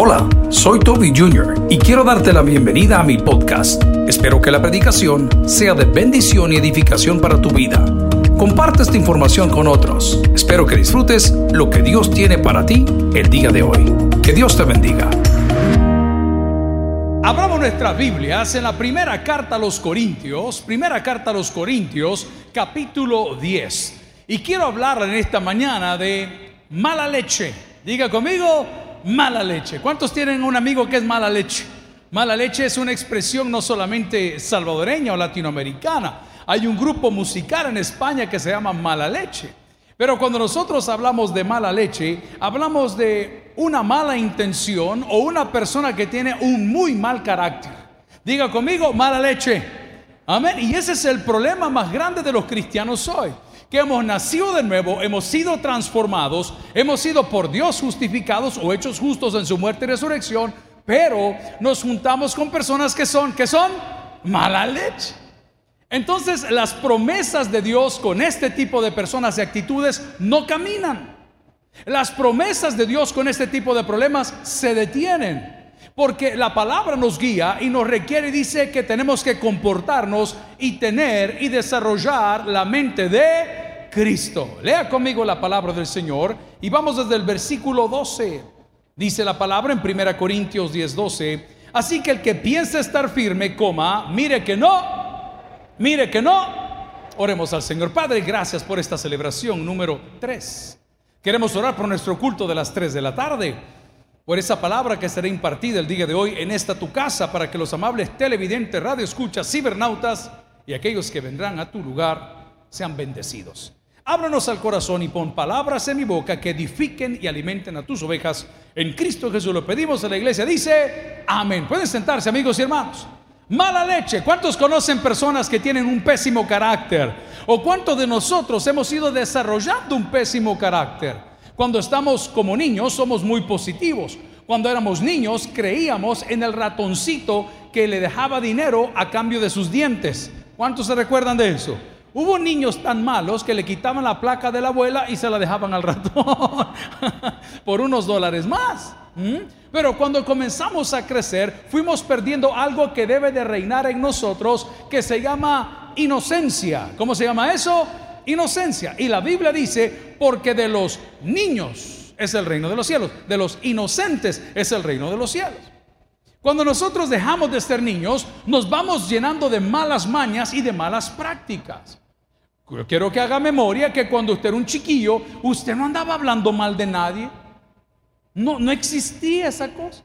Hola, soy Toby Jr. y quiero darte la bienvenida a mi podcast. Espero que la predicación sea de bendición y edificación para tu vida. Comparte esta información con otros. Espero que disfrutes lo que Dios tiene para ti el día de hoy. Que Dios te bendiga. Abramos nuestras Biblias en la primera carta a los Corintios, primera carta a los Corintios, capítulo 10. Y quiero hablar en esta mañana de mala leche. Diga conmigo, mala leche. ¿Cuántos tienen un amigo que es mala leche? Mala leche es una expresión no solamente salvadoreña o latinoamericana. Hay un grupo musical en España que se llama Mala Leche. Pero cuando nosotros hablamos de mala leche, hablamos de una mala intención o una persona que tiene un muy mal carácter. Diga conmigo, mala leche. Amén. Y ese es el problema más grande de los cristianos hoy que hemos nacido de nuevo, hemos sido transformados, hemos sido por Dios justificados o hechos justos en su muerte y resurrección, pero nos juntamos con personas que son, que son mala leche. Entonces las promesas de Dios con este tipo de personas y actitudes no caminan. Las promesas de Dios con este tipo de problemas se detienen. Porque la palabra nos guía y nos requiere, dice que tenemos que comportarnos y tener y desarrollar la mente de Cristo. Lea conmigo la palabra del Señor y vamos desde el versículo 12. Dice la palabra en 1 Corintios 10, 12. Así que el que piensa estar firme, coma, mire que no, mire que no. Oremos al Señor. Padre, gracias por esta celebración número 3. Queremos orar por nuestro culto de las 3 de la tarde por esa palabra que será impartida el día de hoy en esta tu casa para que los amables televidentes, radio escuchas, cibernautas y aquellos que vendrán a tu lugar sean bendecidos. Ábranos al corazón y pon palabras en mi boca que edifiquen y alimenten a tus ovejas. En Cristo Jesús lo pedimos a la iglesia. Dice, amén. Pueden sentarse amigos y hermanos. Mala leche. ¿Cuántos conocen personas que tienen un pésimo carácter? ¿O cuántos de nosotros hemos ido desarrollando un pésimo carácter? Cuando estamos como niños somos muy positivos. Cuando éramos niños creíamos en el ratoncito que le dejaba dinero a cambio de sus dientes. ¿Cuántos se recuerdan de eso? Hubo niños tan malos que le quitaban la placa de la abuela y se la dejaban al ratón por unos dólares más. Pero cuando comenzamos a crecer, fuimos perdiendo algo que debe de reinar en nosotros, que se llama inocencia. ¿Cómo se llama eso? Inocencia. Y la Biblia dice, porque de los niños es el reino de los cielos, de los inocentes es el reino de los cielos. Cuando nosotros dejamos de ser niños, nos vamos llenando de malas mañas y de malas prácticas. Yo quiero que haga memoria que cuando usted era un chiquillo, usted no andaba hablando mal de nadie. No, no existía esa cosa.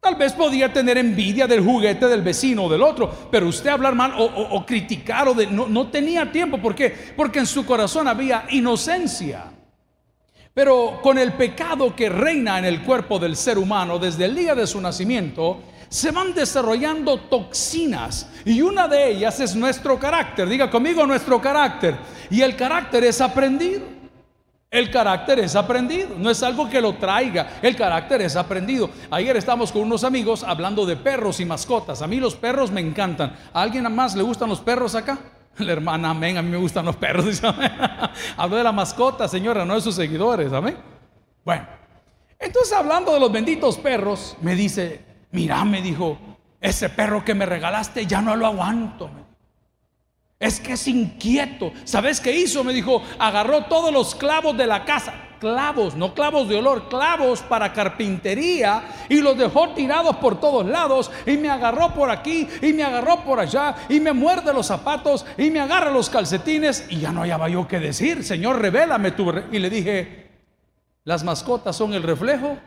Tal vez podía tener envidia del juguete del vecino o del otro, pero usted hablar mal o, criticar o no tenía tiempo. ¿Por qué? Porque en su corazón había inocencia. Pero con el pecado que reina en el cuerpo del ser humano desde el día de su nacimiento, se van desarrollando toxinas y una de ellas es nuestro carácter. Diga conmigo nuestro carácter. Y el carácter es aprendido. El carácter es aprendido, no es algo que lo traiga, el carácter es aprendido. Ayer estamos con unos amigos hablando de perros y mascotas. A mí los perros me encantan. ¿A alguien más le gustan los perros acá? La hermana, amén, a mí me gustan los perros. Hablo de la mascota, señora, no de sus seguidores, amén. Bueno, entonces hablando de los benditos perros, me dice, mira, me dijo, ese perro que me regalaste ya no lo aguanto. Es que es inquieto. ¿Sabes qué hizo? Me dijo, agarró todos los clavos de la casa. Clavos, no clavos de olor, clavos para carpintería y los dejó tirados por todos lados y me agarró por aquí y me agarró por allá y me muerde los zapatos y me agarra los calcetines y ya no hallaba yo qué decir. Señor, revélame tu... Y le dije, las mascotas son el reflejo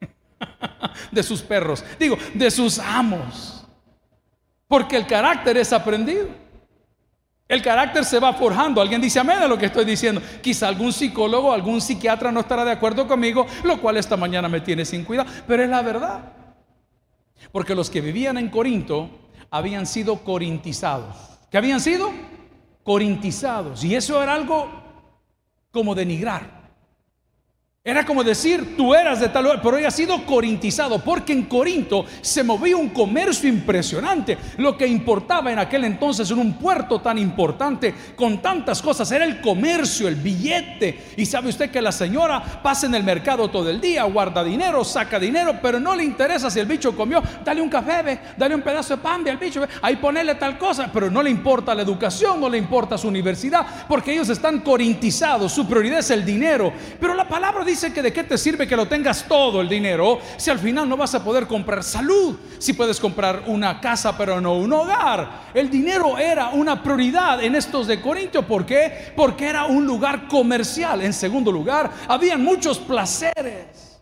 de sus perros. Digo, de sus amos. Porque el carácter es aprendido. El carácter se va forjando. Alguien dice amén a lo que estoy diciendo. Quizá algún psicólogo, algún psiquiatra no estará de acuerdo conmigo, lo cual esta mañana me tiene sin cuidado. Pero es la verdad. Porque los que vivían en Corinto habían sido corintizados. ¿Qué habían sido? Corintizados. Y eso era algo como denigrar. Era como decir, tú eras de tal lugar, pero ha sido corintizado, porque en Corinto se movía un comercio impresionante. Lo que importaba en aquel entonces en un puerto tan importante, con tantas cosas, era el comercio, el billete. Y sabe usted que la señora pasa en el mercado todo el día, guarda dinero, saca dinero, pero no le interesa si el bicho comió, dale un café, ve, dale un pedazo de pan ve al bicho, ahí ponele tal cosa, pero no le importa la educación, no le importa su universidad, porque ellos están corintizados, su prioridad es el dinero. Pero la palabra dice dice que de qué te sirve que lo tengas todo el dinero si al final no vas a poder comprar salud, si puedes comprar una casa pero no un hogar. El dinero era una prioridad en estos de Corintio. ¿Por qué? Porque era un lugar comercial. En segundo lugar, habían muchos placeres.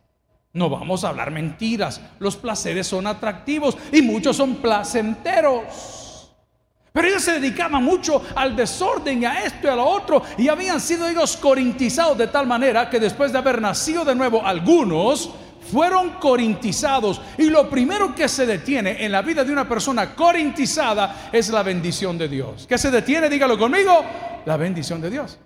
No vamos a hablar mentiras. Los placeres son atractivos y muchos son placenteros. Pero ellos se dedicaban mucho al desorden y a esto y a lo otro. Y habían sido ellos corintizados de tal manera que después de haber nacido de nuevo algunos, fueron corintizados. Y lo primero que se detiene en la vida de una persona corintizada es la bendición de Dios. ¿Qué se detiene? Dígalo conmigo. La bendición de Dios.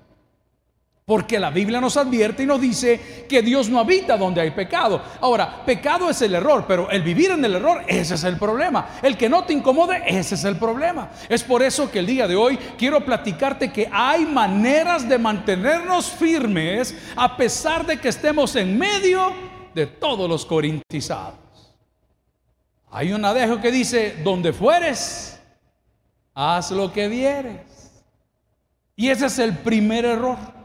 Porque la Biblia nos advierte y nos dice que Dios no habita donde hay pecado. Ahora, pecado es el error, pero el vivir en el error, ese es el problema. El que no te incomode, ese es el problema. Es por eso que el día de hoy quiero platicarte que hay maneras de mantenernos firmes a pesar de que estemos en medio de todos los corintizados. Hay un adejo que dice, donde fueres, haz lo que vieres. Y ese es el primer error.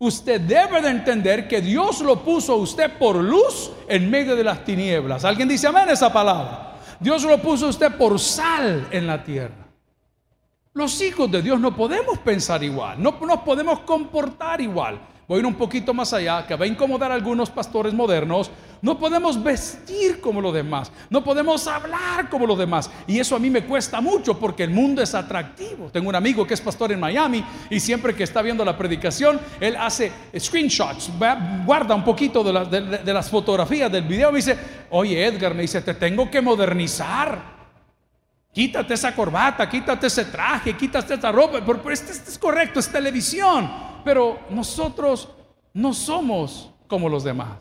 Usted debe de entender que Dios lo puso a usted por luz en medio de las tinieblas. ¿Alguien dice amén esa palabra? Dios lo puso a usted por sal en la tierra. Los hijos de Dios no podemos pensar igual, no nos podemos comportar igual voy a ir un poquito más allá, que va a incomodar a algunos pastores modernos, no podemos vestir como los demás, no podemos hablar como los demás. Y eso a mí me cuesta mucho porque el mundo es atractivo. Tengo un amigo que es pastor en Miami y siempre que está viendo la predicación, él hace screenshots, guarda un poquito de, las fotografías del video me dice, oye Edgar, me dice, te tengo que modernizar. Quítate esa corbata, quítate ese traje, quítate esa ropa. Pero, este, este es correcto, es televisión pero nosotros no somos como los demás.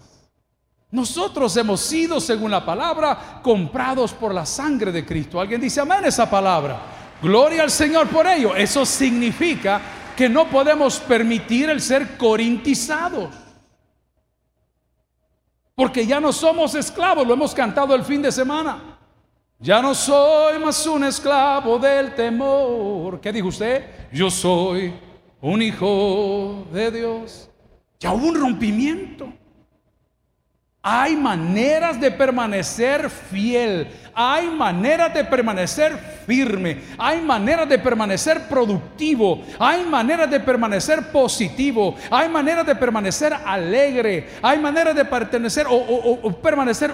Nosotros hemos sido, según la palabra, comprados por la sangre de Cristo. Alguien dice amén esa palabra. Gloria al Señor por ello. Eso significa que no podemos permitir el ser corintizados. Porque ya no somos esclavos, lo hemos cantado el fin de semana. Ya no soy más un esclavo del temor. ¿Qué dijo usted? Yo soy un hijo de Dios. Ya hubo un rompimiento. Hay maneras de permanecer fiel, hay maneras de permanecer firme, hay maneras de permanecer productivo, hay maneras de permanecer positivo, hay maneras de permanecer alegre, hay maneras de pertenecer o, permanecer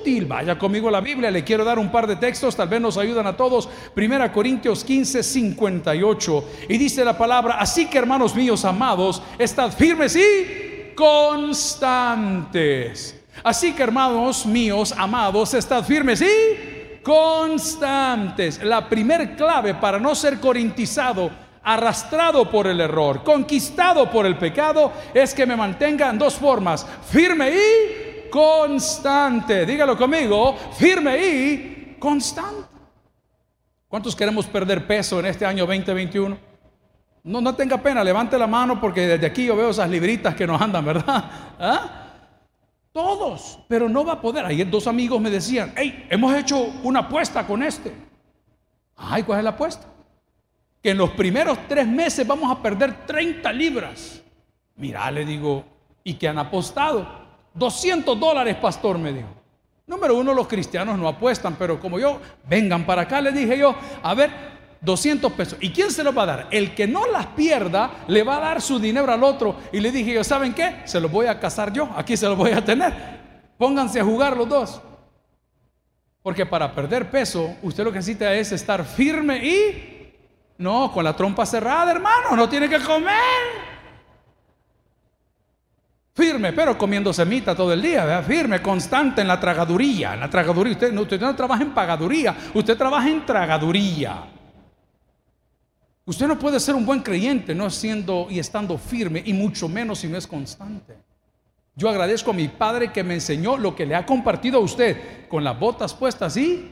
útil. Vaya conmigo a la Biblia, le quiero dar un par de textos, tal vez nos ayudan a todos. Primera Corintios 15, 58. Y dice la palabra, así que hermanos míos amados, estad firmes y constantes Así que hermanos míos, amados, estad firmes y constantes. La primer clave para no ser corintizado, arrastrado por el error, conquistado por el pecado, es que me mantenga en dos formas, firme y constante. Dígalo conmigo, firme y constante. ¿Cuántos queremos perder peso en este año 2021? No, no tenga pena, levante la mano porque desde aquí yo veo esas libritas que nos andan, ¿verdad? ¿Ah? Todos, pero no va a poder. Ayer dos amigos me decían, hey, hemos hecho una apuesta con este. Ay, ¿cuál es la apuesta? Que en los primeros tres meses vamos a perder 30 libras. Mira, le digo, ¿y qué han apostado? 200 dólares, pastor, me dijo. Número uno, los cristianos no apuestan, pero como yo, vengan para acá, le dije yo, a ver, 200 pesos. ¿Y quién se los va a dar? El que no las pierda le va a dar su dinero al otro. Y le dije yo, ¿saben qué? Se los voy a casar yo. Aquí se los voy a tener. Pónganse a jugar los dos. Porque para perder peso, usted lo que necesita es estar firme y... No, con la trompa cerrada, hermano. No tiene que comer. Firme, pero comiendo semita todo el día, firme, constante en la tragaduría. En la tragaduría, usted, usted no trabaja en pagaduría, usted trabaja en tragaduría. Usted no puede ser un buen creyente no siendo y estando firme y mucho menos si no es constante. Yo agradezco a mi padre que me enseñó lo que le ha compartido a usted con las botas puestas y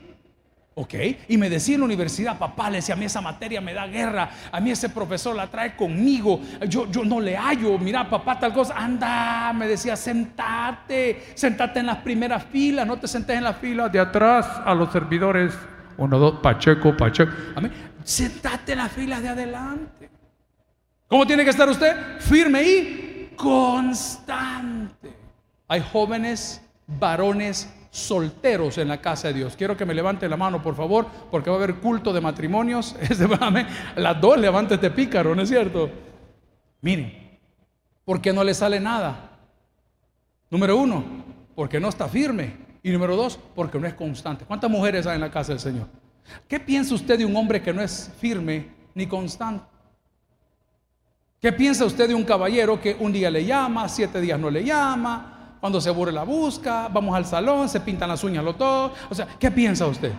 ¿Ok? Y me decía en la universidad, papá, le decía, a mí esa materia me da guerra, a mí ese profesor la trae conmigo, yo, yo no le hallo, mira, papá, tal cosa, anda, me decía, sentate, sentate en las primeras filas, no te sentes en las filas de atrás a los servidores, uno, dos, Pacheco, Pacheco, mí sentate en las filas de adelante. ¿Cómo tiene que estar usted? Firme y constante. Hay jóvenes, varones, solteros en la casa de Dios. Quiero que me levante la mano, por favor, porque va a haber culto de matrimonios. Las dos levantes de pícaro, ¿no es cierto? Miren, porque no le sale nada. Número uno, porque no está firme. Y número dos, porque no es constante. ¿Cuántas mujeres hay en la casa del Señor? ¿Qué piensa usted de un hombre que no es firme ni constante? ¿Qué piensa usted de un caballero que un día le llama, siete días no le llama, cuando se aburre la busca, vamos al salón, se pintan las uñas los dos. O sea, ¿qué piensa usted?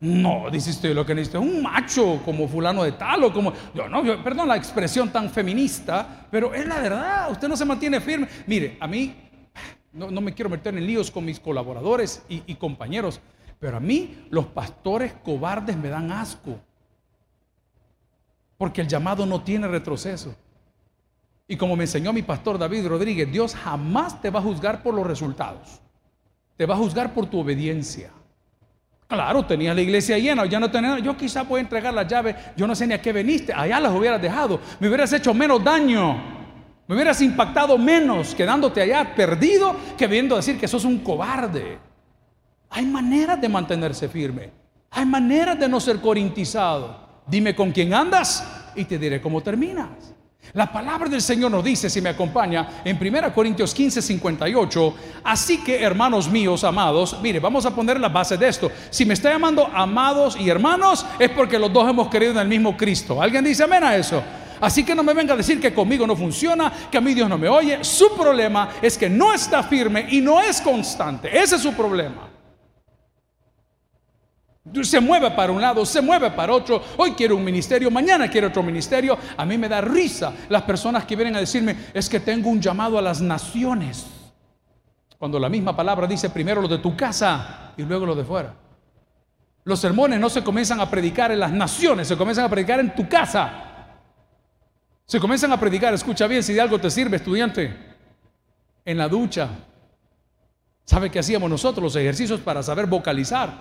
No, dice usted, lo que necesita es un macho como fulano de tal o como, yo no, perdón la expresión tan feminista, pero es la verdad, usted no se mantiene firme. Mire, a mí, no, me quiero meter en líos con mis colaboradores y, compañeros, pero a mí los pastores cobardes me dan asco, porque el llamado no tiene retroceso. Y como me enseñó mi pastor David Rodríguez, Dios jamás te va a juzgar por los resultados. Te va a juzgar por tu obediencia. Claro, tenías la iglesia llena, ya no tenía, yo quizá voy a entregar la llave, yo no sé ni a qué veniste, allá las hubieras dejado, me hubieras hecho menos daño, me hubieras impactado menos quedándote allá perdido que viendo decir que sos un cobarde. Hay maneras de mantenerse firme, hay maneras de no ser corintizado. Dime con quién andas y te diré cómo terminas. La palabra del Señor nos dice, si me acompaña, en 1 Corintios 15, 58, así que hermanos míos, amados, mire, vamos a poner la base de esto. Si me está llamando amados y hermanos, es porque los dos hemos creído en el mismo Cristo. ¿Alguien dice amén a eso? Así que no me venga a decir que conmigo no funciona, que a mí Dios no me oye. Su problema es que no está firme y no es constante. Ese es su problema. Se mueve para un lado, se mueve para otro. Hoy quiero un ministerio, mañana quiero otro ministerio. A mí me da risa las personas que vienen a decirme, es que tengo un llamado a las naciones. Cuando la misma palabra dice primero lo de tu casa y luego lo de fuera. Los sermones no se comienzan a predicar en las naciones, se comienzan a predicar en tu casa. Se comienzan a predicar, escucha bien, si de algo te sirve, estudiante, en la ducha. ¿Sabe qué hacíamos nosotros? Los ejercicios para saber vocalizar.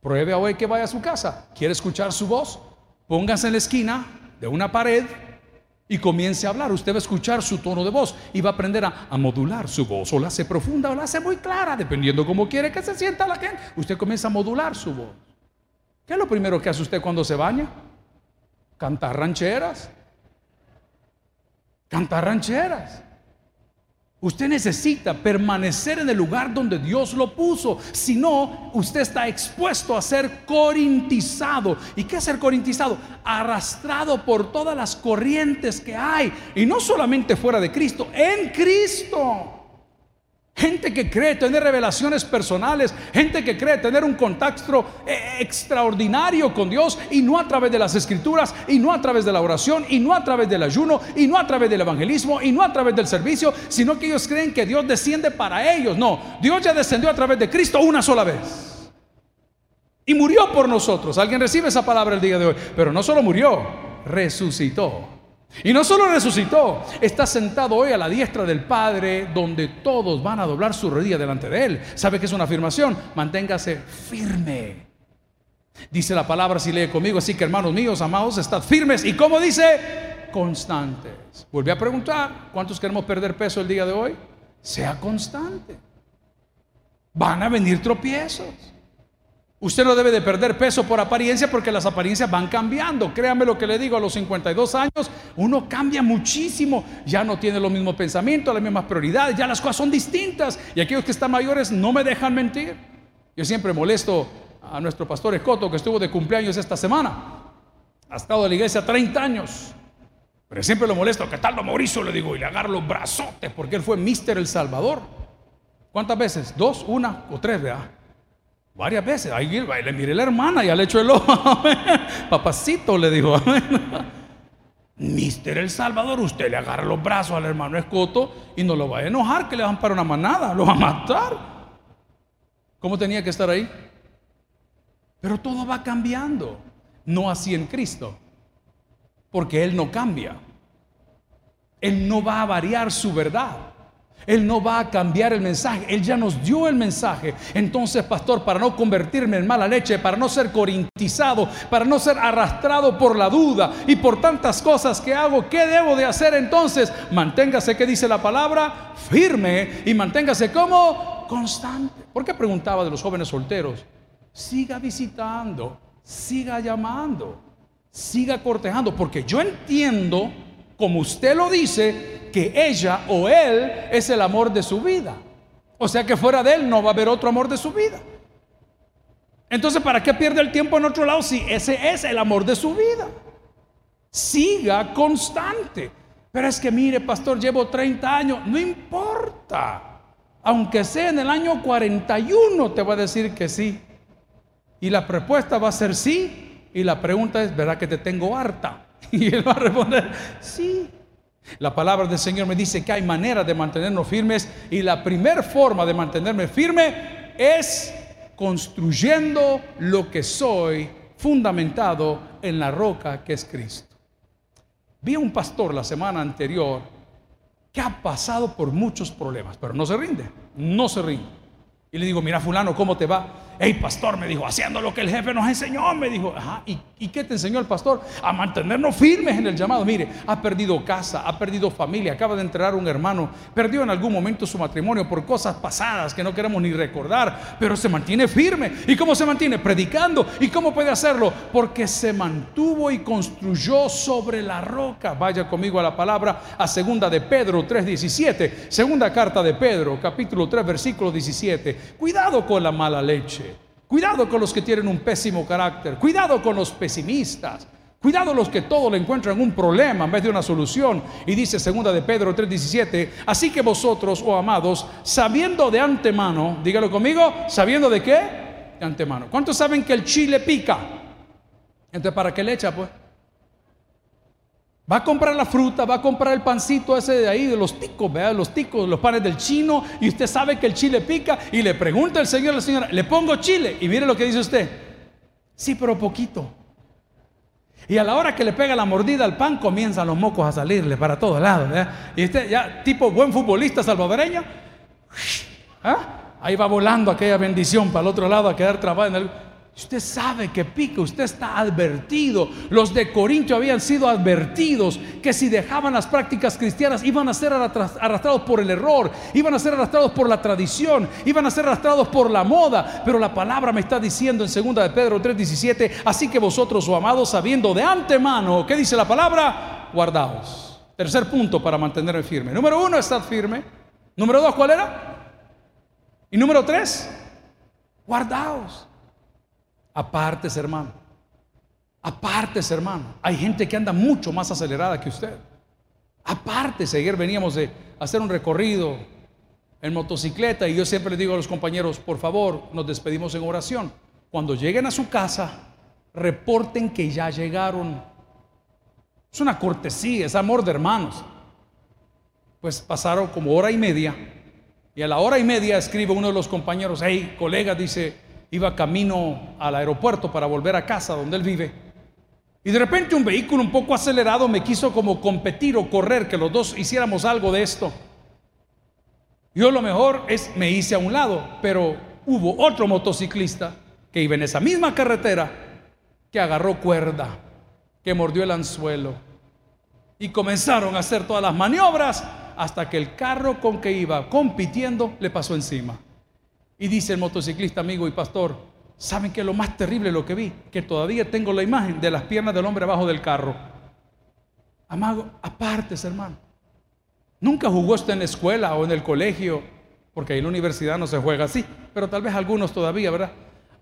Pruebe hoy que vaya a su casa. ¿Quiere escuchar su voz? Póngase en la esquina de una pared y comience a hablar. Usted va a escuchar su tono de voz y va a aprender a, modular su voz. O la hace profunda o la hace muy clara, dependiendo cómo quiere que se sienta la gente. Usted comienza a modular su voz. ¿Qué es lo primero que hace usted cuando se baña? Cantar rancheras. Cantar rancheras. Usted necesita permanecer en el lugar donde Dios lo puso. Si no, usted está expuesto a ser corintizado. ¿Y qué ser corintizado? Arrastrado por todas las corrientes que hay. Y no solamente fuera de Cristo, en Cristo. Gente que cree tener revelaciones personales, gente que cree tener un contacto eh, extraordinario con Dios y no a través de las escrituras, y no a través de la oración, y no a través del ayuno, y no a través del evangelismo, y no a través del servicio, sino que ellos creen que Dios desciende para ellos. No, Dios ya descendió a través de Cristo una sola vez. Y murió por nosotros. Alguien recibe esa palabra el día de hoy. Pero no solo murió, resucitó. Y no solo resucitó, está sentado hoy a la diestra del Padre, donde todos van a doblar su rodilla delante de Él. ¿Sabe qué es una afirmación? Manténgase firme. Dice la palabra, si lee conmigo, así que hermanos míos, amados, estad firmes. ¿Y cómo dice? Constantes. Volví a preguntar, ¿cuántos queremos perder peso el día de hoy? Sea constante. Van a venir tropiezos. Usted no debe de perder peso por apariencia porque las apariencias van cambiando. Créame lo que le digo, a los 52 años uno cambia muchísimo. Ya no tiene los mismos pensamientos, las mismas prioridades, ya las cosas son distintas. Y aquellos que están mayores no me dejan mentir. Yo siempre molesto a nuestro pastor Escoto que estuvo de cumpleaños esta semana. Ha estado en la iglesia 30 años. Pero siempre lo molesto, ¿qué tal lo Mauricio? Le digo, y le agarro los brazotes porque él fue Mister El Salvador. ¿Cuántas veces? ¿Dos, una o tres, vea? Varias veces. Ahí le miré la hermana, ya le echó el ojo. Papacito le dijo. Mister El Salvador, usted le agarra los brazos al hermano Escoto y no lo va a enojar que le van para una manada, lo va a matar. ¿Cómo tenía que estar ahí? Pero todo va cambiando, no así en Cristo, porque Él no cambia. Él no va a variar su verdad. Él no va a cambiar el mensaje. Él ya nos dio el mensaje. Entonces, pastor, para no convertirme en mala leche, para no ser corintizado, para no ser arrastrado por la duda y por tantas cosas que hago, ¿qué debo de hacer entonces? Manténgase, ¿qué dice la palabra? Firme y manténgase como constante. ¿Por qué preguntaba de los jóvenes solteros? Siga visitando, siga llamando, siga cortejando, porque yo entiendo, como usted lo dice, que ella o él es el amor de su vida. O sea que fuera de él no va a haber otro amor de su vida. Entonces, ¿para qué pierde el tiempo en otro lado si ese es el amor de su vida? Siga constante. Pero es que mire, pastor, llevo 30 años, no importa. Aunque sea en el año 41, te va a decir que sí. Y la respuesta va a ser sí. Y la pregunta es, ¿verdad que te tengo harta? Y él va a responder, sí. La palabra del Señor me dice que hay maneras de mantenernos firmes y la primera forma de mantenerme firme es construyendo lo que soy fundamentado en la roca que es Cristo. Vi a un pastor la semana anterior que ha pasado por muchos problemas, pero no se rinde, no se rinde. Y le digo, mira fulano, ¿cómo te va? Hey pastor, me dijo, haciendo lo que el jefe nos enseñó, me dijo, ajá, ¿y, ¿y, qué te enseñó el pastor? A mantenernos firmes en el llamado. Mire, ha perdido casa, ha perdido familia, acaba de enterrar un hermano, perdió en algún momento su matrimonio por cosas pasadas que no queremos ni recordar, pero se mantiene firme. ¿Y cómo se mantiene? Predicando. ¿Y cómo puede hacerlo? Porque se mantuvo y construyó sobre la roca. Vaya conmigo a la palabra, a segunda de Pedro 3.17, segunda carta de Pedro, capítulo 3, versículo 17. Cuidado con la mala leche. Cuidado con los que tienen un pésimo carácter. Cuidado con los pesimistas. Cuidado los que todo le encuentran un problema en vez de una solución. Y dice segunda de Pedro 3:17, así que vosotros, oh amados, sabiendo de antemano, dígalo conmigo, sabiendo de qué? De antemano. ¿Cuántos saben que el chile pica? Entonces, ¿para qué le echa pues? Va a comprar la fruta, va a comprar el pancito ese de ahí, de los ticos, ¿verdad? Los ticos, los panes del chino, y usted sabe que el chile pica, y le pregunta el señor a la señora, ¿le pongo chile? Y mire lo que dice usted, sí, pero poquito. Y a la hora que le pega la mordida al pan, comienzan los mocos a salirle para todos lados, ¿verdad? Y usted ya, tipo buen futbolista salvadoreño, ¿ah? ahí va volando aquella bendición para el otro lado a quedar trabado en el... Usted sabe que pica, usted está advertido. Los de Corintio habían sido advertidos que si dejaban las prácticas cristianas iban a ser arrastrados por el error, iban a ser arrastrados por la tradición, iban a ser arrastrados por la moda. Pero la palabra me está diciendo en 2 de Pedro 3:17, así que vosotros, oh amados, sabiendo de antemano, ¿qué dice la palabra? Guardaos. Tercer punto para mantenerme firme. Número uno, estad firme. Número dos, ¿cuál era? Y número tres, guardaos. Apartes, hermano. Apartes, hermano. Hay gente que anda mucho más acelerada que usted. Apártese. Ayer veníamos de hacer un recorrido en motocicleta y yo siempre le digo a los compañeros, por favor, nos despedimos en oración. Cuando lleguen a su casa, reporten que ya llegaron. Es una cortesía, es amor de hermanos. Pues pasaron como hora y media y a la hora y media escribe uno de los compañeros, hey, colega, dice, iba camino al aeropuerto para volver a casa donde él vive. Y de repente un vehículo un poco acelerado me quiso como competir o correr, que los dos hiciéramos algo de esto. Yo lo mejor es me hice a un lado, pero hubo otro motociclista que iba en esa misma carretera que agarró cuerda, que mordió el anzuelo y comenzaron a hacer todas las maniobras hasta que el carro con que iba compitiendo le pasó encima. Y dice el motociclista amigo y pastor, ¿saben que lo más terrible lo que vi? Que todavía tengo la imagen de las piernas del hombre abajo del carro. Amado, apartes, hermano. Nunca jugó usted en la escuela o en el colegio, porque en la universidad no se juega así, pero tal vez algunos todavía, ¿verdad?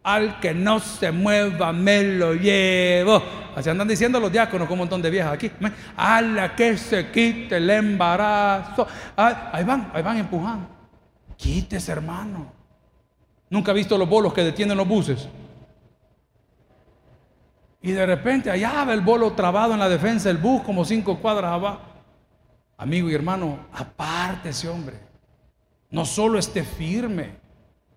Al que no se mueva me lo llevo. Así andan diciendo los diáconos con un montón de viejas aquí. A la que se quite el embarazo. Ahí van, ahí van empujando. Quítese, hermano. ¿Nunca ha visto los bolos que detienen los buses? Y de repente allá va el bolo trabado en la defensa del bus como cinco cuadras abajo. Amigo y hermano, aparte ese hombre. No solo esté firme,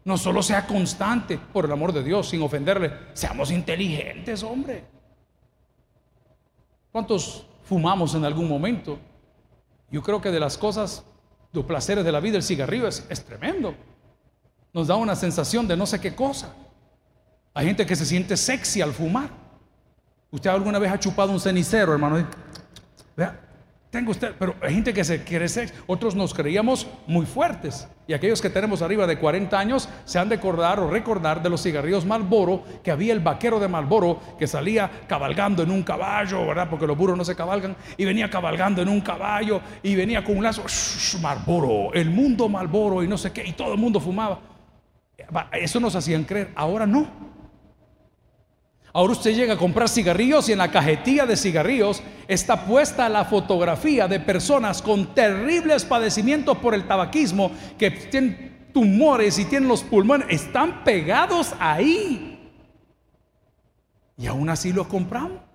no solo sea constante, por el amor de Dios, sin ofenderle, seamos inteligentes, hombre. ¿Cuántos fumamos en algún momento? Yo creo que de las cosas, los placeres de la vida, el cigarrillo es, es tremendo. Nos da una sensación de no sé qué cosa. Hay gente que se siente sexy al fumar. ¿Usted alguna vez ha chupado un cenicero, hermano? Vea, tengo usted, pero hay gente que se quiere ser, otros nos creíamos muy fuertes. Y aquellos que tenemos arriba de 40 años se han de acordar o recordar de los cigarrillos Malboro, que había el vaquero de Malboro que salía cabalgando en un caballo, ¿verdad? Porque los burros no se cabalgan, y venía cabalgando en un caballo y venía con un lazo, Malboro, el mundo Malboro y no sé qué, y todo el mundo fumaba. Eso nos hacían creer, ahora no. Ahora usted llega a comprar cigarrillos y en la cajetilla de cigarrillos está puesta la fotografía de personas con terribles padecimientos por el tabaquismo que tienen tumores y tienen los pulmones, están pegados ahí. Y aún así los compramos.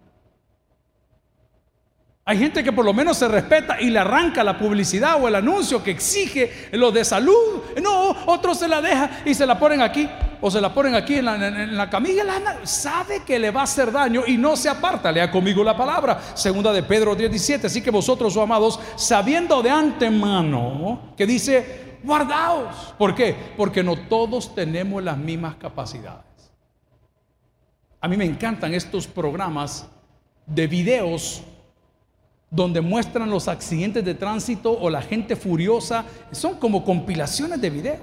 Hay gente que por lo menos se respeta y le arranca la publicidad o el anuncio que exige lo de salud. No, otros se la deja y se la ponen aquí o se la ponen aquí en la, camilla. sabe que le va a hacer daño y no se aparta. Lea conmigo la palabra, segunda de Pedro 17. Así que vosotros, oh amados, sabiendo de antemano que dice, guardaos. ¿Por qué? Porque no todos tenemos las mismas capacidades. A mí me encantan estos programas de videos donde muestran los accidentes de tránsito o la gente furiosa. Son como compilaciones de videos.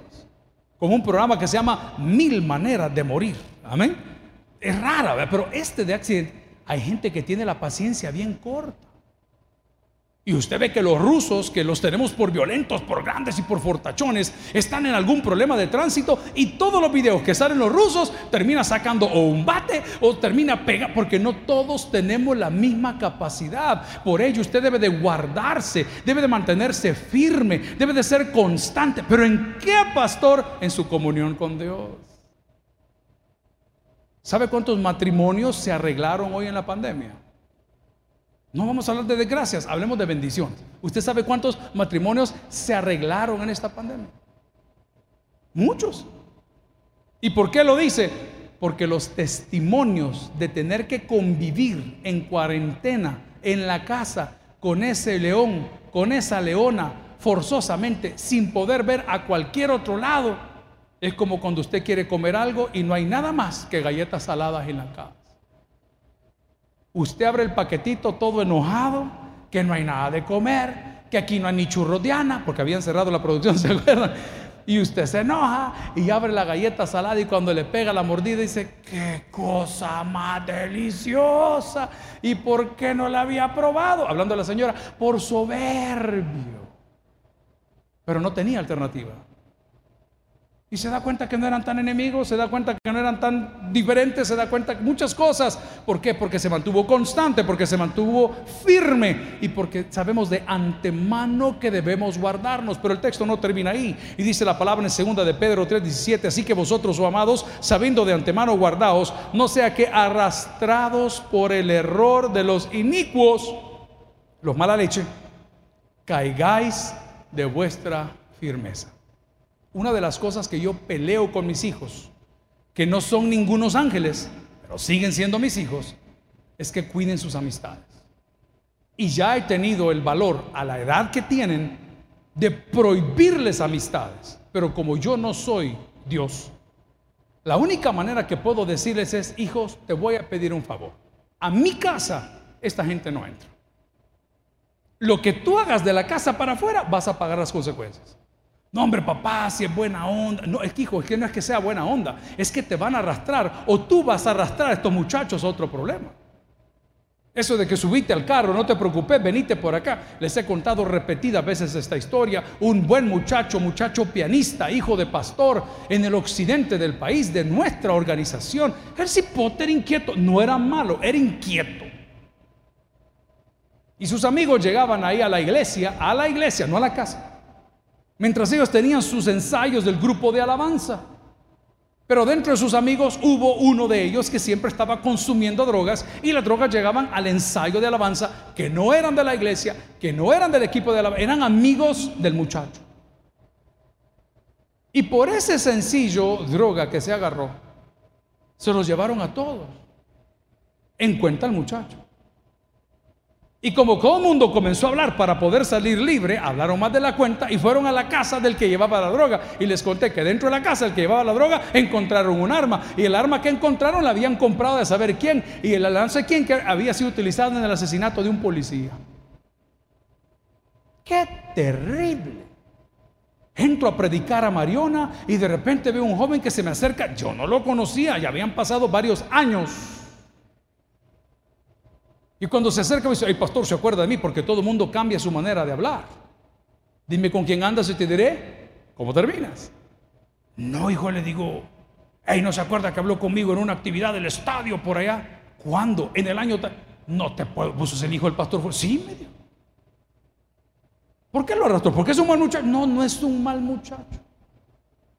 Como un programa que se llama Mil Maneras de Morir. Amén. Es rara, pero este de accidente, hay gente que tiene la paciencia bien corta. Y usted ve que los rusos, que los tenemos por violentos, por grandes y por fortachones, están en algún problema de tránsito y todos los videos que salen los rusos termina sacando o un bate o termina pegando, porque no todos tenemos la misma capacidad. Por ello usted debe de guardarse, debe de mantenerse firme, debe de ser constante. Pero ¿en qué, pastor? En su comunión con Dios. ¿Sabe cuántos matrimonios se arreglaron hoy en la pandemia? No vamos a hablar de desgracias, hablemos de bendiciones. ¿Usted sabe cuántos matrimonios se arreglaron en esta pandemia? Muchos. ¿Y por qué lo dice? Porque los testimonios de tener que convivir en cuarentena en la casa con ese león, con esa leona, forzosamente, sin poder ver a cualquier otro lado, es como cuando usted quiere comer algo y no hay nada más que galletas saladas en la casa. Usted abre el paquetito todo enojado, que no hay nada de comer, que aquí no hay ni churros de Ana, porque habían cerrado la producción, ¿se acuerdan? Y usted se enoja y abre la galleta salada y cuando le pega la mordida dice, qué cosa más deliciosa. ¿Y por qué no la había probado? Hablando de la señora, por soberbio. Pero no tenía alternativa. Y se da cuenta que no eran tan enemigos, se da cuenta que no eran tan diferentes, se da cuenta muchas cosas. ¿Por qué? Porque se mantuvo constante, porque se mantuvo firme y porque sabemos de antemano que debemos guardarnos. Pero el texto no termina ahí. Y dice la palabra en segunda de Pedro 3:17, así que vosotros, oh amados, sabiendo de antemano guardaos, no sea que arrastrados por el error de los inicuos, los mala leche, caigáis de vuestra firmeza una de las cosas que yo peleo con mis hijos, que no son ningunos ángeles, pero siguen siendo mis hijos, es que cuiden sus amistades. Y ya he tenido el valor a la edad que tienen de prohibirles amistades. Pero como yo no soy Dios, la única manera que puedo decirles es, hijos, te voy a pedir un favor. A mi casa esta gente no entra. Lo que tú hagas de la casa para afuera vas a pagar las consecuencias. No, hombre, papá, si es buena onda. No, es que hijo, es que no es que sea buena onda, es que te van a arrastrar o tú vas a arrastrar a estos muchachos a otro problema. Eso de que subiste al carro, no te preocupes, venite por acá. Les he contado repetidas veces esta historia. Un buen muchacho, muchacho pianista, hijo de pastor en el occidente del país, de nuestra organización. Cipote era inquieto, no era malo, era inquieto. Y sus amigos llegaban ahí a la iglesia, a la iglesia, no a la casa mientras ellos tenían sus ensayos del grupo de alabanza. Pero dentro de sus amigos hubo uno de ellos que siempre estaba consumiendo drogas y las drogas llegaban al ensayo de alabanza, que no eran de la iglesia, que no eran del equipo de alabanza, eran amigos del muchacho. Y por ese sencillo droga que se agarró, se los llevaron a todos. En cuenta el muchacho. Y como todo el mundo comenzó a hablar para poder salir libre, hablaron más de la cuenta y fueron a la casa del que llevaba la droga. Y les conté que dentro de la casa del que llevaba la droga encontraron un arma. Y el arma que encontraron la habían comprado de saber quién. Y el lance de quién que había sido utilizado en el asesinato de un policía. ¡Qué terrible! Entro a predicar a Mariona y de repente veo un joven que se me acerca. Yo no lo conocía, ya habían pasado varios años. Y cuando se acerca me dice, el pastor se acuerda de mí porque todo el mundo cambia su manera de hablar. Dime con quién andas y te diré cómo terminas. No, hijo, le digo, hey, no se acuerda que habló conmigo en una actividad del estadio por allá. ¿Cuándo? En el año... No te puedo, vos el hijo del pastor. Sí, me dijo. ¿Por qué lo arrastró? ¿Porque es un mal muchacho? No, no es un mal muchacho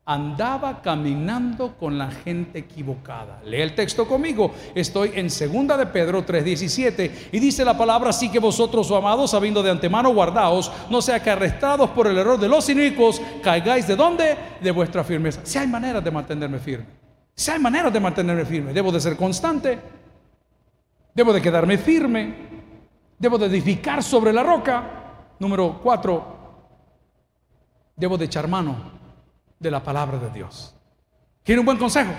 andaba caminando con la gente equivocada. Lee el texto conmigo. Estoy en segunda de Pedro 3:17 y dice la palabra así que vosotros, oh amados, sabiendo de antemano guardaos, no sea que arrestados por el error de los inicuos, caigáis de dónde? De vuestra firmeza. Si hay maneras de mantenerme firme. Si hay maneras de mantenerme firme, debo de ser constante. Debo de quedarme firme. Debo de edificar sobre la roca. Número cuatro, debo de echar mano de la palabra de Dios. ¿Quiere un buen consejo?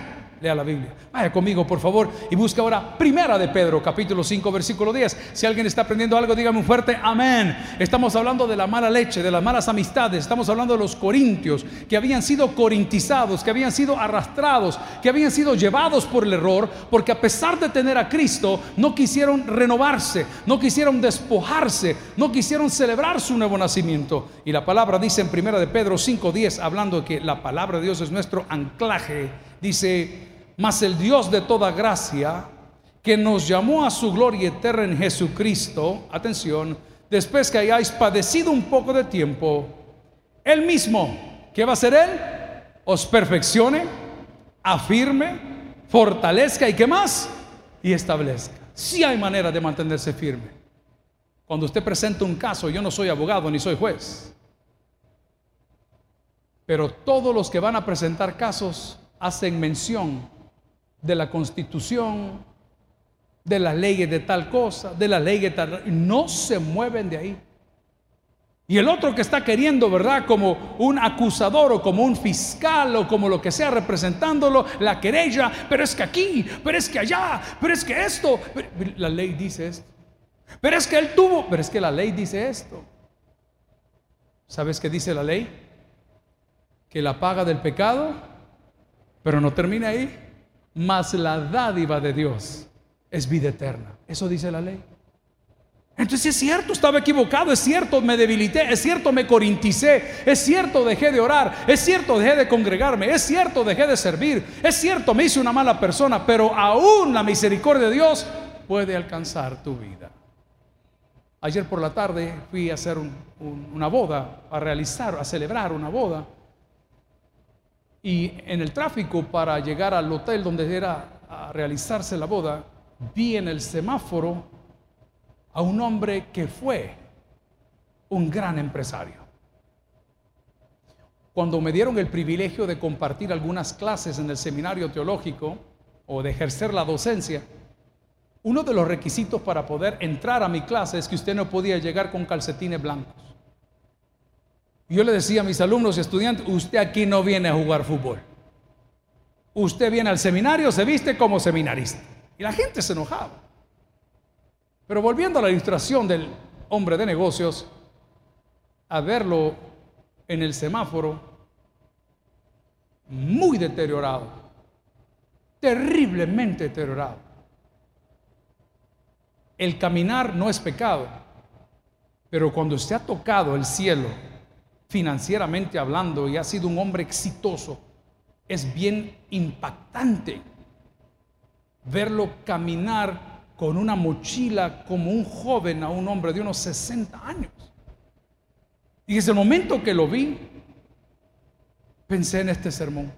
Lea la Biblia. Vaya conmigo, por favor, y busca ahora Primera de Pedro, capítulo 5, versículo 10. Si alguien está aprendiendo algo, dígame un fuerte amén. Estamos hablando de la mala leche, de las malas amistades. Estamos hablando de los corintios que habían sido corintizados, que habían sido arrastrados, que habían sido llevados por el error, porque a pesar de tener a Cristo, no quisieron renovarse, no quisieron despojarse, no quisieron celebrar su nuevo nacimiento. Y la palabra dice en Primera de Pedro 5, 10, hablando de que la palabra de Dios es nuestro anclaje, dice mas el Dios de toda gracia, que nos llamó a su gloria eterna en Jesucristo, atención, después que hayáis padecido un poco de tiempo, Él mismo, ¿qué va a hacer Él? Os perfeccione, afirme, fortalezca y qué más? Y establezca. Si hay manera de mantenerse firme. Cuando usted presenta un caso, yo no soy abogado ni soy juez. Pero todos los que van a presentar casos hacen mención de la constitución, de las leyes de tal cosa, de las leyes de tal... No se mueven de ahí. Y el otro que está queriendo, ¿verdad? Como un acusador o como un fiscal o como lo que sea representándolo, la querella, pero es que aquí, pero es que allá, pero es que esto, la ley dice esto. Pero es que él tuvo, pero es que la ley dice esto. ¿Sabes qué dice la ley? Que la paga del pecado, pero no termina ahí mas la dádiva de Dios es vida eterna. Eso dice la ley. Entonces es cierto, estaba equivocado, es cierto, me debilité, es cierto, me corinticé, es cierto, dejé de orar, es cierto, dejé de congregarme, es cierto, dejé de servir, es cierto, me hice una mala persona, pero aún la misericordia de Dios puede alcanzar tu vida. Ayer por la tarde fui a hacer una boda, a realizar, a celebrar una boda. Y en el tráfico para llegar al hotel donde era a realizarse la boda, vi en el semáforo a un hombre que fue un gran empresario. Cuando me dieron el privilegio de compartir algunas clases en el seminario teológico o de ejercer la docencia, uno de los requisitos para poder entrar a mi clase es que usted no podía llegar con calcetines blancos. Yo le decía a mis alumnos y estudiantes, usted aquí no viene a jugar fútbol. Usted viene al seminario, se viste como seminarista. Y la gente se enojaba. Pero volviendo a la ilustración del hombre de negocios, a verlo en el semáforo, muy deteriorado, terriblemente deteriorado. El caminar no es pecado, pero cuando usted ha tocado el cielo, financieramente hablando y ha sido un hombre exitoso, es bien impactante verlo caminar con una mochila como un joven a un hombre de unos 60 años. Y desde el momento que lo vi, pensé en este sermón.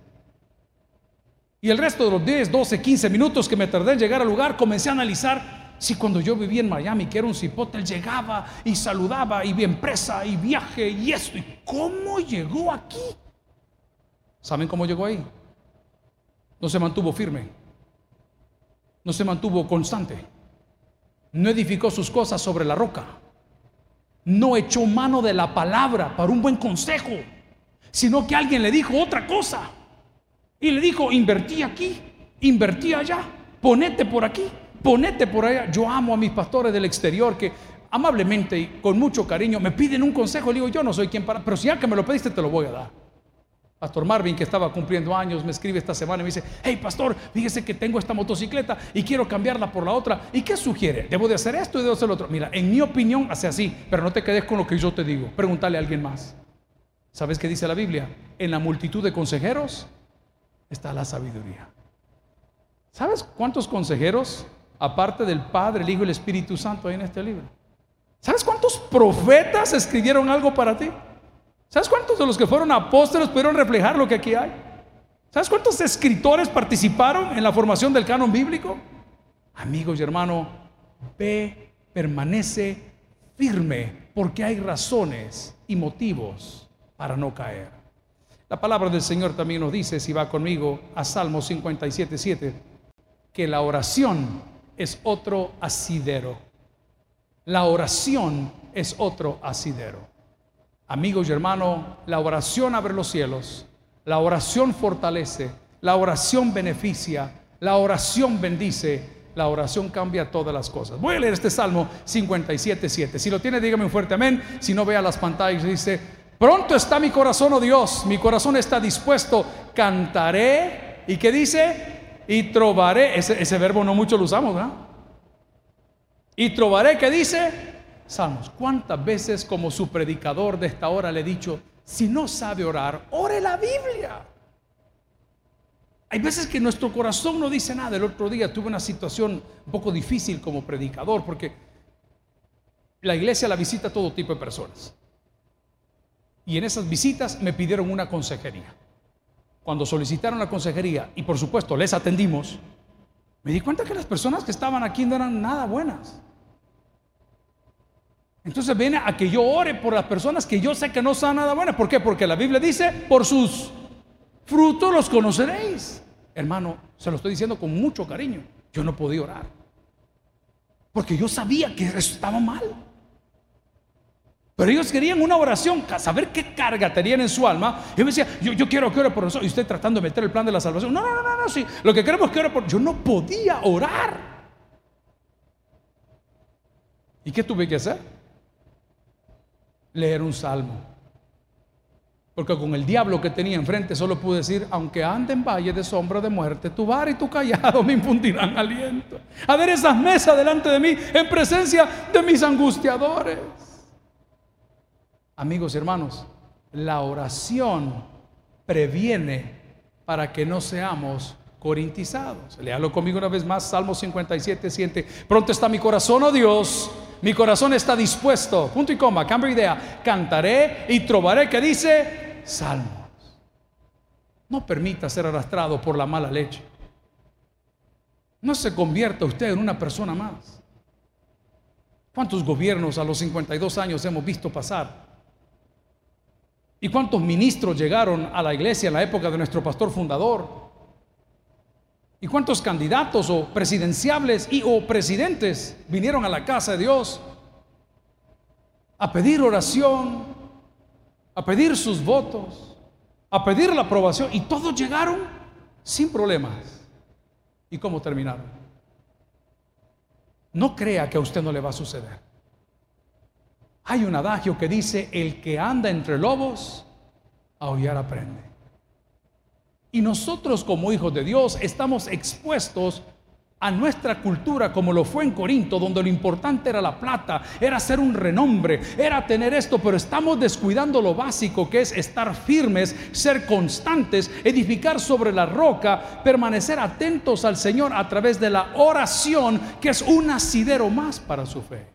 Y el resto de los 10, 12, 15 minutos que me tardé en llegar al lugar, comencé a analizar si cuando yo vivía en Miami, que era un cipote, él llegaba y saludaba y vi empresa y viaje y esto. ¿Y cómo llegó aquí? ¿Saben cómo llegó ahí? No se mantuvo firme. No se mantuvo constante. No edificó sus cosas sobre la roca. No echó mano de la palabra para un buen consejo, sino que alguien le dijo otra cosa. Y le dijo, invertí aquí, invertí allá, ponete por aquí, ponete por allá. Yo amo a mis pastores del exterior que amablemente y con mucho cariño me piden un consejo. Le digo, yo no soy quien para, pero si ya que me lo pediste, te lo voy a dar. Pastor Marvin, que estaba cumpliendo años, me escribe esta semana y me dice, hey pastor, fíjese que tengo esta motocicleta y quiero cambiarla por la otra. ¿Y qué sugiere? ¿Debo de hacer esto y debo hacer lo otro? Mira, en mi opinión hace así, pero no te quedes con lo que yo te digo. Pregúntale a alguien más. ¿Sabes qué dice la Biblia? En la multitud de consejeros está la sabiduría. ¿Sabes cuántos consejeros, aparte del Padre, el Hijo y el Espíritu Santo, hay en este libro? ¿Sabes cuántos profetas escribieron algo para ti? ¿Sabes cuántos de los que fueron apóstoles pudieron reflejar lo que aquí hay? ¿Sabes cuántos escritores participaron en la formación del canon bíblico? Amigos y hermanos, ve, permanece firme porque hay razones y motivos para no caer. La palabra del Señor también nos dice, si va conmigo a Salmo 57, 7, que la oración es otro asidero. La oración es otro asidero. Amigos y hermanos, la oración abre los cielos, la oración fortalece, la oración beneficia, la oración bendice, la oración cambia todas las cosas. Voy a leer este Salmo 57, 7. Si lo tiene, dígame un fuerte amén. Si no, vea las pantallas, dice, Pronto está mi corazón, oh Dios, mi corazón está dispuesto, cantaré. ¿Y qué dice? Y trovaré, ese, verbo no mucho lo usamos, ¿verdad? Y trovaré, ¿qué dice? Salmos. ¿Cuántas veces como su predicador de esta hora le he dicho, si no sabe orar, ore la Biblia? Hay veces que nuestro corazón no dice nada. El otro día tuve una situación un poco difícil como predicador porque la iglesia la visita todo tipo de personas. Y en esas visitas me pidieron una consejería. Cuando solicitaron la consejería, y por supuesto les atendimos, me di cuenta que las personas que estaban aquí no eran nada buenas. Entonces viene a que yo ore por las personas que yo sé que no son nada buenas. ¿Por qué? Porque la Biblia dice, por sus frutos los conoceréis. Hermano, se lo estoy diciendo con mucho cariño. Yo no podía orar. Porque yo sabía que eso estaba mal. Pero ellos querían una oración, saber qué carga tenían en su alma. Y yo me decía, yo, quiero que ore por nosotros. Y usted tratando de meter el plan de la salvación. No, no, no, no, sí. Lo que queremos es que ore por. Yo no podía orar. ¿Y qué tuve que hacer? Leer un salmo. Porque con el diablo que tenía enfrente solo pude decir, aunque ande en valle de sombra de muerte, tu bar y tu callado me infundirán aliento. A ver esas mesas delante de mí en presencia de mis angustiadores. Amigos y hermanos, la oración previene para que no seamos corintizados. Léalo conmigo una vez más, Salmo 57, siente, pronto está mi corazón, oh Dios, mi corazón está dispuesto, punto y coma, cambio de idea, cantaré y trobaré, que dice, salmos. No permita ser arrastrado por la mala leche. No se convierta usted en una persona más. ¿Cuántos gobiernos a los 52 años hemos visto pasar? ¿Y cuántos ministros llegaron a la iglesia en la época de nuestro pastor fundador? ¿Y cuántos candidatos o presidenciables y o presidentes vinieron a la casa de Dios a pedir oración, a pedir sus votos, a pedir la aprobación y todos llegaron sin problemas? ¿Y cómo terminaron? No crea que a usted no le va a suceder. Hay un adagio que dice, el que anda entre lobos, aullar aprende. Y nosotros como hijos de Dios estamos expuestos a nuestra cultura como lo fue en Corinto, donde lo importante era la plata, era ser un renombre, era tener esto, pero estamos descuidando lo básico que es estar firmes, ser constantes, edificar sobre la roca, permanecer atentos al Señor a través de la oración, que es un asidero más para su fe.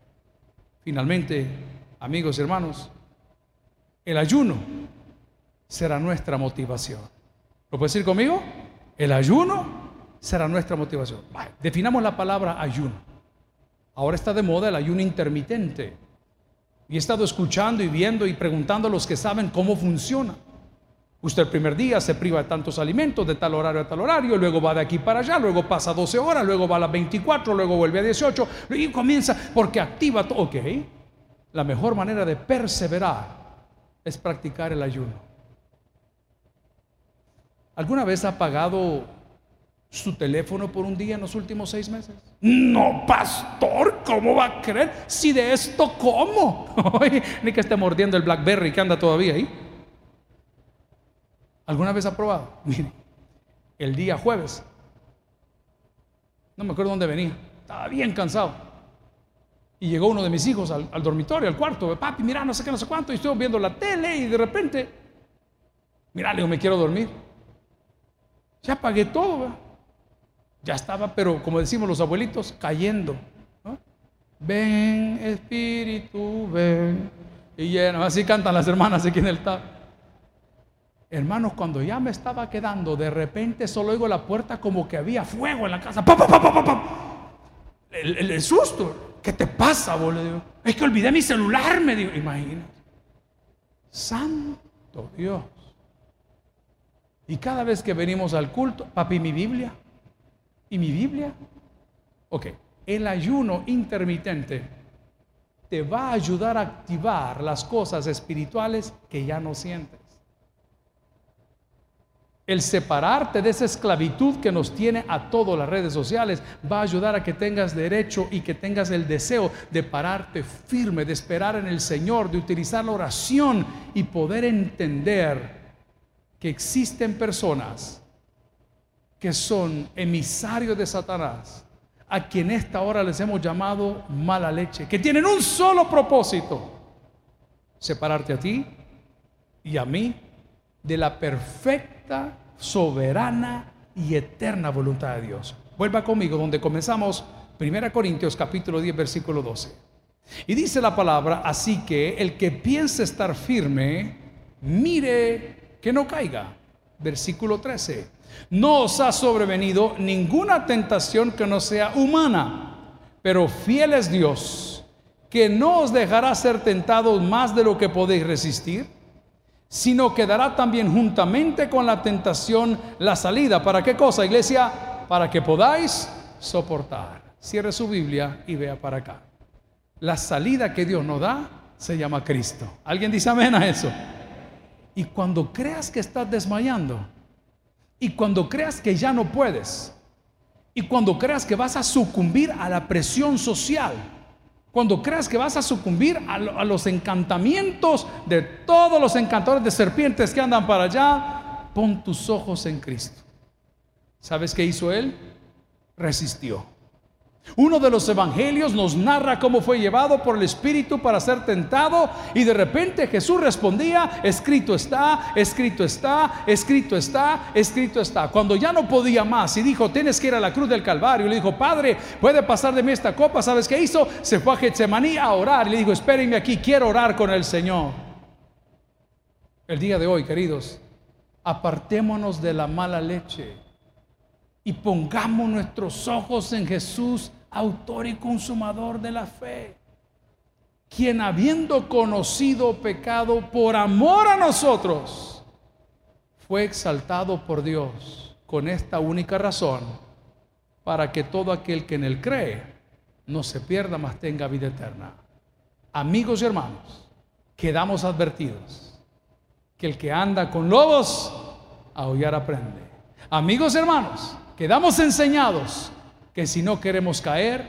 Finalmente, amigos hermanos, el ayuno será nuestra motivación. ¿Lo puedes decir conmigo? El ayuno será nuestra motivación. definamos la palabra ayuno. Ahora está de moda el ayuno intermitente. Y he estado escuchando y viendo y preguntando a los que saben cómo funciona. Usted el primer día se priva de tantos alimentos, de tal horario a tal horario, luego va de aquí para allá, luego pasa 12 horas, luego va a las 24, luego vuelve a 18 y comienza porque activa todo. Ok, la mejor manera de perseverar es practicar el ayuno. ¿Alguna vez ha pagado su teléfono por un día en los últimos seis meses? No, pastor, ¿cómo va a creer? Si de esto, ¿cómo? Ni que esté mordiendo el Blackberry que anda todavía ahí. ¿Alguna vez ha probado? Mire, el día jueves, no me acuerdo dónde venía, estaba bien cansado. Y llegó uno de mis hijos al, dormitorio, al cuarto, papi, mira, no sé qué, no sé cuánto, y estoy viendo la tele y de repente, mira, le digo, me quiero dormir. Ya pagué todo, ya estaba, pero como decimos los abuelitos, cayendo. Ven, Espíritu, ven. Y lleno, así cantan las hermanas aquí en el tab. Hermanos, cuando ya me estaba quedando, de repente solo oigo la puerta como que había fuego en la casa. el, susto. ¿Qué te pasa, boludo? Es que olvidé mi celular, me dijo. Imagínate. Santo Dios. Y cada vez que venimos al culto, papi, mi Biblia. ¿Y mi Biblia? Ok, el ayuno intermitente te va a ayudar a activar las cosas espirituales que ya no sientes el separarte de esa esclavitud que nos tiene a todas las redes sociales va a ayudar a que tengas derecho y que tengas el deseo de pararte firme, de esperar en el Señor, de utilizar la oración y poder entender que existen personas que son emisarios de Satanás, a quien esta hora les hemos llamado mala leche, que tienen un solo propósito, separarte a ti y a mí de la perfecta soberana y eterna voluntad de Dios. Vuelva conmigo donde comenzamos 1 Corintios capítulo 10 versículo 12. Y dice la palabra, así que el que piense estar firme, mire que no caiga. Versículo 13. No os ha sobrevenido ninguna tentación que no sea humana, pero fiel es Dios, que no os dejará ser tentados más de lo que podéis resistir sino que dará también juntamente con la tentación la salida. ¿Para qué cosa, iglesia? Para que podáis soportar. Cierre su Biblia y vea para acá. La salida que Dios nos da se llama Cristo. ¿Alguien dice amén a eso? Y cuando creas que estás desmayando, y cuando creas que ya no puedes, y cuando creas que vas a sucumbir a la presión social, cuando creas que vas a sucumbir a, los encantamientos de todos los encantadores de serpientes que andan para allá, pon tus ojos en Cristo. ¿Sabes qué hizo él? Resistió. Uno de los evangelios nos narra cómo fue llevado por el Espíritu para ser tentado y de repente Jesús respondía, escrito está, escrito está, escrito está, escrito está. Cuando ya no podía más y dijo, tienes que ir a la cruz del Calvario, le dijo, Padre, puede pasar de mí esta copa, ¿sabes qué hizo? Se fue a Getsemaní a orar le dijo, espérenme aquí, quiero orar con el Señor. El día de hoy, queridos, apartémonos de la mala leche y pongamos nuestros ojos en Jesús, autor y consumador de la fe, quien habiendo conocido pecado por amor a nosotros, fue exaltado por Dios con esta única razón, para que todo aquel que en él cree no se pierda, mas tenga vida eterna. Amigos y hermanos, quedamos advertidos que el que anda con lobos, aullar aprende. Amigos y hermanos, quedamos enseñados que si no queremos caer,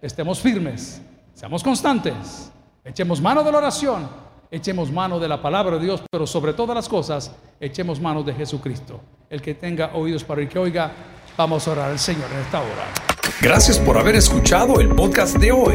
estemos firmes, seamos constantes, echemos mano de la oración, echemos mano de la palabra de Dios, pero sobre todas las cosas, echemos mano de Jesucristo. El que tenga oídos para el que oiga, vamos a orar al Señor en esta hora. Gracias por haber escuchado el podcast de hoy.